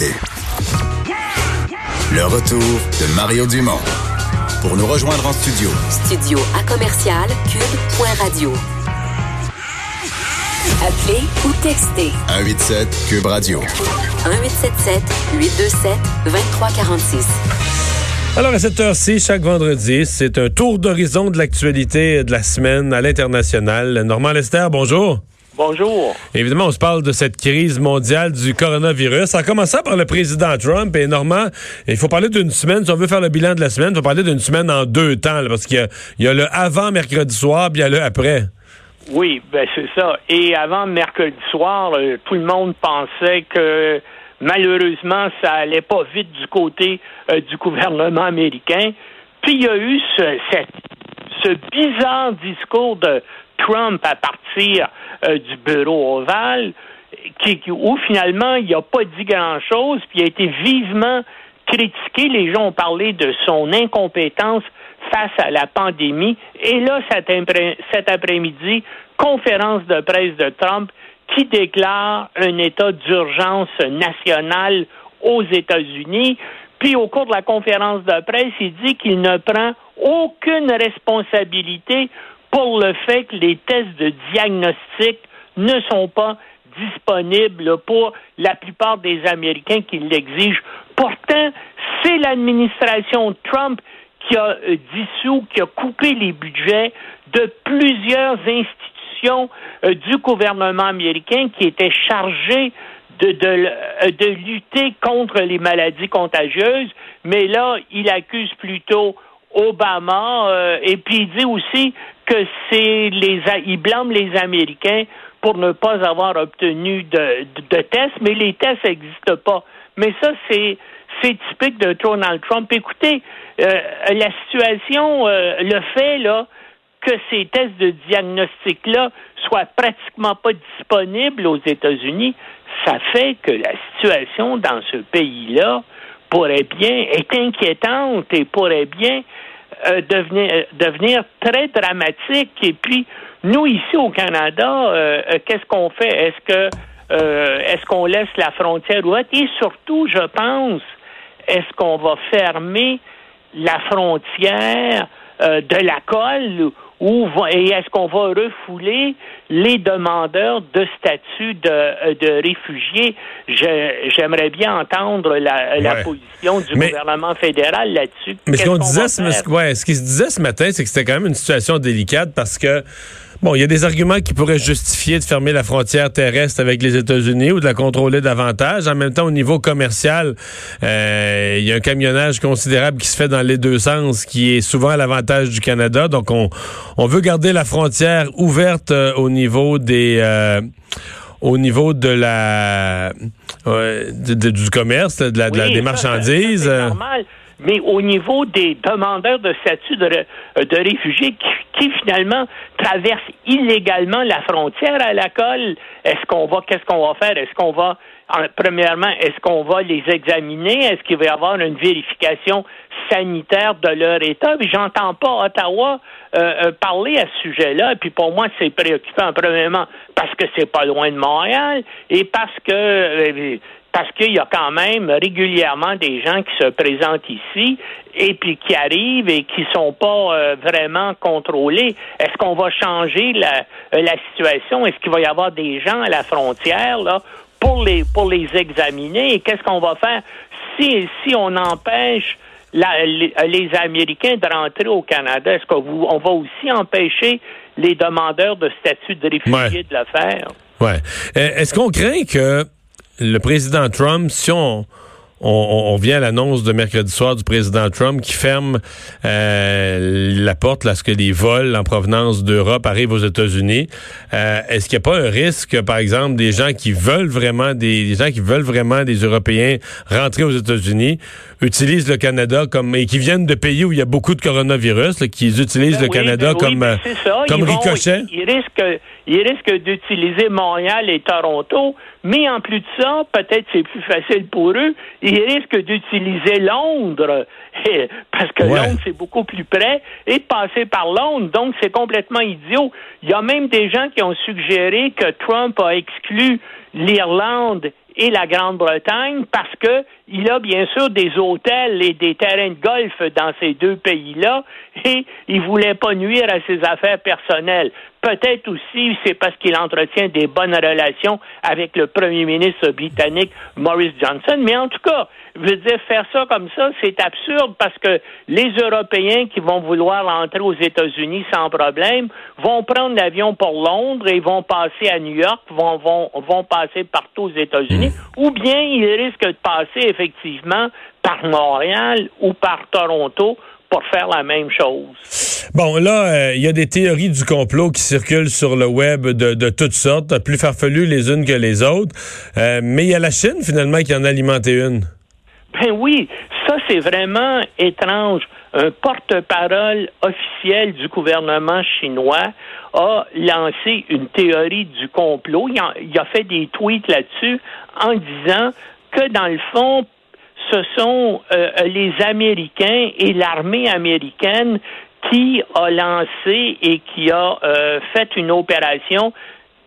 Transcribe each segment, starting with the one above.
l'actualité. Le retour de Mario Dumont. Pour nous rejoindre en studio. Studio à commercial cube.radio. Appelez ou textez 187 Cube Radio. 1877 827 2346. Alors, à cette heure-ci, chaque vendredi, c'est un tour d'horizon de l'actualité de la semaine à l'international. Normand Lester, bonjour. Bonjour. Évidemment, on se parle de cette crise mondiale du coronavirus. En commençant par le président Trump, et Normand, il faut parler d'une semaine. Si on veut faire le bilan de la semaine, il faut parler d'une semaine en deux temps, là, parce qu'il y a, il y a le avant mercredi soir, puis il y a le après. Oui, ben c'est ça. Et avant mercredi soir, euh, tout le monde pensait que malheureusement, ça allait pas vite du côté euh, du gouvernement américain. Puis il y a eu ce, cette- ce bizarre discours de Trump à partir euh, du bureau ovale, où finalement il n'a pas dit grand-chose, puis il a été vivement critiqué. Les gens ont parlé de son incompétence face à la pandémie. Et là, cet, après-midi, conférence de presse de Trump qui déclare un état d'urgence national aux États-Unis. Puis au cours de la conférence de presse, il dit qu'il ne prend aucune responsabilité pour le fait que les tests de diagnostic ne sont pas disponibles pour la plupart des Américains qui l'exigent. Pourtant, c'est l'administration Trump qui a euh, dissous, qui a coupé les budgets de plusieurs institutions euh, du gouvernement américain qui étaient chargées de, de, euh, de lutter contre les maladies contagieuses, mais là, il accuse plutôt Obama euh, et puis il dit aussi que c'est les il blâme les Américains pour ne pas avoir obtenu de, de, tests, mais les tests n'existent pas. Mais ça, c'est c'est typique de Donald Trump. Écoutez, euh, la situation, euh, le fait là que ces tests de diagnostic-là soient pratiquement pas disponibles aux États-Unis, ça fait que la situation dans ce pays-là pourrait bien est inquiétante et pourrait bien euh, devenir, euh, devenir très dramatique. Et puis, nous, ici au Canada, euh, qu'est-ce qu'on fait? Est-ce que euh, est-ce qu'on laisse la frontière ouverte? Et surtout, je pense, est-ce qu'on va fermer la frontière de la colle va- et est-ce qu'on va refouler les demandeurs de statut de, euh, de réfugiés? J'aimerais bien entendre la, position du Mais- gouvernement fédéral là-dessus. Mais ce qu'on qu'on disait, va ce, faire? ouais, ce qui se disait ce matin, c'est que c'était quand même une situation délicate parce que bon, il y a des arguments qui pourraient justifier de fermer la frontière terrestre avec les États-Unis ou de la contrôler davantage. En même temps, au niveau commercial, euh, il y a un camionnage considérable qui se fait dans les deux sens, qui est souvent à l'avantage du Canada. Donc, on, on veut garder la frontière ouverte euh, au niveau des euh, au niveau de la euh, de- de- du commerce, de la, de la- Oui, des ça, marchandises. ça, normal. Mais au niveau des demandeurs de statut de, ré- de réfugiés qui, qui, finalement traversent illégalement la frontière à la colle, est-ce qu'on va, qu'est-ce qu'on va faire? Est-ce qu'on va, en- premièrement, est-ce qu'on va les examiner? Est-ce qu'il va y avoir une vérification sanitaire de leur État? J'entends pas Ottawa euh, euh, parler à ce sujet-là. Puis pour moi, c'est préoccupant, premièrement, parce que c'est pas loin de Montréal et parce que euh, parce qu'il y a quand même régulièrement des gens qui se présentent ici et puis qui arrivent et qui sont pas euh, vraiment contrôlés. Est-ce qu'on va changer la, euh, la situation? Est-ce qu'il va y avoir des gens à la frontière là pour les pour les examiner? Et qu'est-ce qu'on va faire si si on empêche la- les, les Américains de rentrer au Canada? Est-ce qu'on on va aussi empêcher les demandeurs de statut de réfugiés Ouais. de le faire? Ouais. Euh, Est-ce qu'on craint que le président Trump, si on, on, on vient à l'annonce de mercredi soir du président Trump qui ferme euh, la porte lorsque les vols en provenance d'Europe arrivent aux États-Unis, euh, est-ce qu'il n'y a pas un risque, par exemple, des gens qui veulent vraiment des, des gens qui veulent vraiment des Européens rentrer aux États-Unis utilisent le Canada comme et qui viennent de pays où il y a beaucoup de coronavirus, là, qui utilisent Ben le oui, Canada ben oui, comme ben ça. comme Ils vont- ricochet? Ils risquent, ils risquent d'utiliser Montréal et Toronto, mais en plus de ça, peut-être c'est plus facile pour eux, ils risquent d'utiliser Londres, eh, parce que Ouais. Londres c'est beaucoup plus près, et de passer par Londres, donc c'est complètement idiot. Il y a même des gens qui ont suggéré que Trump a exclu l'Irlande et la Grande-Bretagne parce que il a bien sûr des hôtels et des terrains de golf dans ces deux pays-là et il voulait pas nuire à ses affaires personnelles. Peut-être aussi c'est parce qu'il entretient des bonnes relations avec le premier ministre britannique Maurice Johnson, mais en tout cas, je veux dire, faire ça comme ça, c'est absurde parce que les Européens qui vont vouloir entrer aux États-Unis sans problème vont prendre l'avion pour Londres et vont passer à New York, vont, vont, vont passer partout aux États-Unis, mmh. ou bien ils risquent de passer effectivement par Montréal ou par Toronto pour faire la même chose. Bon, là, il euh, y a des théories du complot qui circulent sur le web de, de toutes sortes, plus farfelues les unes que les autres. Euh, mais il y a la Chine, finalement, qui en a alimenté une. Ben oui, ça c'est vraiment étrange. Un porte-parole officiel du gouvernement chinois a lancé une théorie du complot. Il a, il a fait des tweets là-dessus en disant que dans le fond, ce sont euh, les Américains et l'armée américaine qui a lancé et qui a euh, fait une opération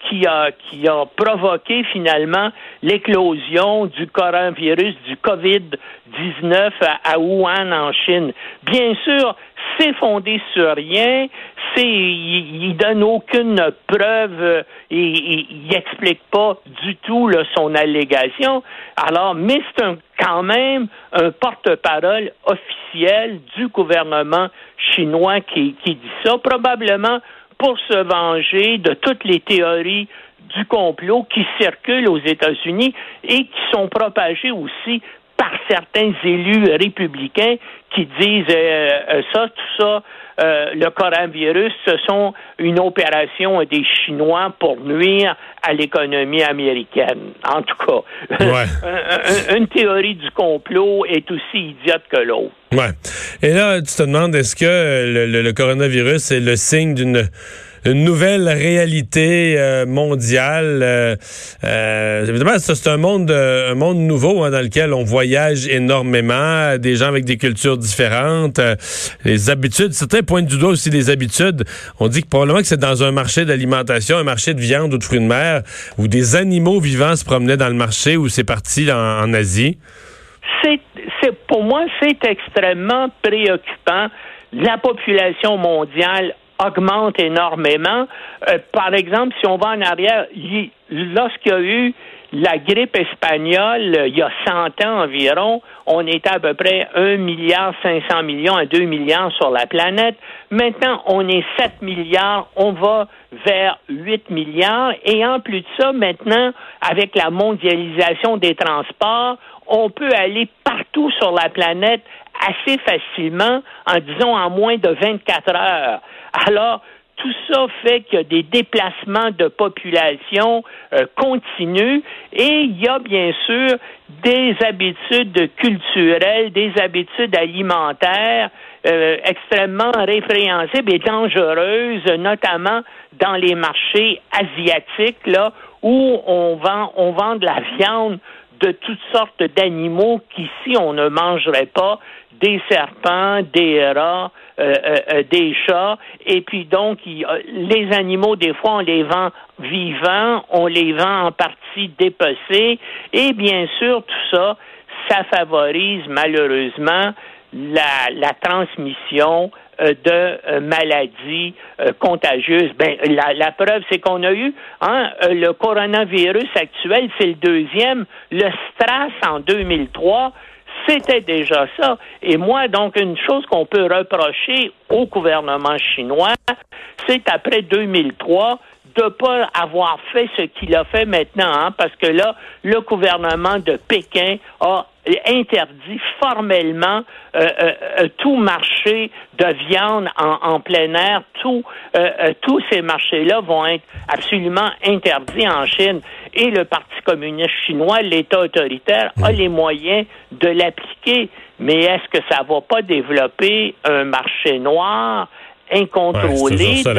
qui a, qui a provoqué finalement l'éclosion du coronavirus, du COVID-19 à, Wuhan en Chine. Bien sûr, c'est fondé sur rien, c'est, il, donne aucune preuve et il, n'explique pas du tout son allégation. Alors, mais c'est quand même un porte-parole officiel du gouvernement chinois qui, qui dit ça, probablement pour se venger de toutes les théories du complot qui circulent aux États-Unis et qui sont propagées aussi par certains élus républicains qui disent euh, euh, ça, tout ça, euh, le coronavirus, ce sont une opération des Chinois pour nuire à l'économie américaine. En tout cas, une théorie du complot est aussi idiote que l'autre. Ouais. Et là, tu te demandes, est-ce que le, le coronavirus est le signe d'une une nouvelle réalité euh, mondiale. Euh, euh, évidemment, c'est un monde, un monde nouveau hein, dans lequel on voyage énormément, des gens avec des cultures différentes, les habitudes. Certains pointent du doigt aussi des habitudes. On dit que probablement que c'est dans un marché d'alimentation, un marché de viande ou de fruits de mer, où des animaux vivants se promenaient dans le marché, où c'est parti en, en Asie. C'est, pour moi, c'est extrêmement préoccupant. La population mondiale augmente énormément. Euh, par exemple, si on va en arrière, lorsqu'il y a eu la grippe espagnole, il y a 100 ans environ, on était à peu près 1 milliard 500 millions à 2 milliards sur la planète. Maintenant, on est 7 milliards, on va vers 8 milliards. Et en plus de ça, maintenant, avec la mondialisation des transports, on peut aller partout sur la planète assez facilement, en disons en moins de 24 heures. Alors, tout ça fait qu'il y a des déplacements de population euh, continus et il y a bien sûr des habitudes culturelles, des habitudes alimentaires euh, extrêmement répréhensibles et dangereuses, notamment dans les marchés asiatiques, là, où on vend, on vend de la viande de toutes sortes d'animaux qu'ici on ne mangerait pas, des serpents, des rats, euh, euh, euh, des chats, et puis donc les animaux, des fois, on les vend vivants, on les vend en partie dépecés, et bien sûr, tout ça, ça favorise malheureusement la, la transmission de maladies contagieuses. Ben, la, la preuve, c'est qu'on a eu hein, le coronavirus actuel, c'est le deuxième, le STRAS en 2003, c'était déjà ça. Et moi, donc, une chose qu'on peut reprocher au gouvernement chinois, c'est après 2003 de pas avoir fait ce qu'il a fait maintenant, hein, parce que là, le gouvernement de Pékin a interdit formellement euh, euh, euh, tout marché de viande en, plein air. Tout, tous ces marchés-là vont être absolument interdits en Chine. Et le Parti communiste chinois, l'État autoritaire, a les moyens de l'appliquer. Mais est-ce que ça va pas développer un marché noir? Incontrôlé. Hein.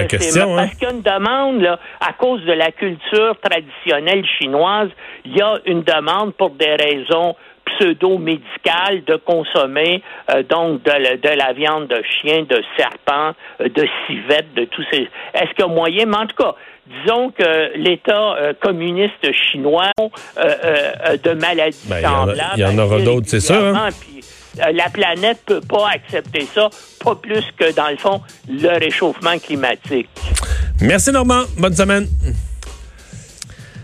Parce qu'il y a une demande, là, à cause de la culture traditionnelle chinoise, il y a une demande pour des raisons pseudo-médicales de consommer euh, donc de, la viande de chien, de serpent, euh, de civette, de tous ces. Est-ce qu'il y a moyen? Mais en tout cas, disons que l'État euh, communiste chinois euh, de maladies Ben, il y en a- semblables. il y en aura d'autres, c'est hein? Puis, euh, la planète peut pas accepter ça, pas plus que dans le fond le réchauffement climatique. Merci Normand. Bonne semaine.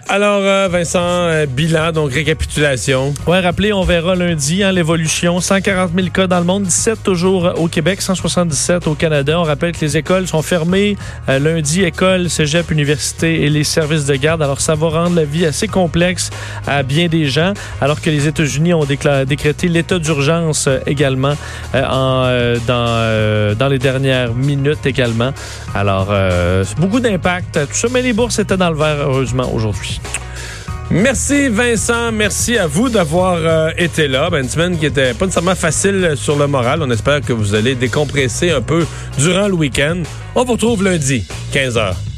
Alors, euh, Vincent, euh, bilan, donc récapitulation. Ouais, rappelez, on verra lundi hein, l'évolution. 140 000 cas dans le monde, 17 toujours euh, au Québec, 177 au Canada. On rappelle que les écoles sont fermées lundi, école, cégep, université et les services de garde. Alors, ça va rendre la vie assez complexe à bien des gens, alors que les États-Unis ont décrété l'état d'urgence également en, dans, dans les dernières minutes également. Alors, beaucoup d'impact, tout ça, mais les bourses étaient dans le vert, heureusement, aujourd'hui. Merci Vincent, merci à vous d'avoir euh, été là. Ben, une semaine qui était pas nécessairement facile sur le moral. On espère que vous allez décompresser un peu durant le week-end. On vous retrouve lundi, 15h.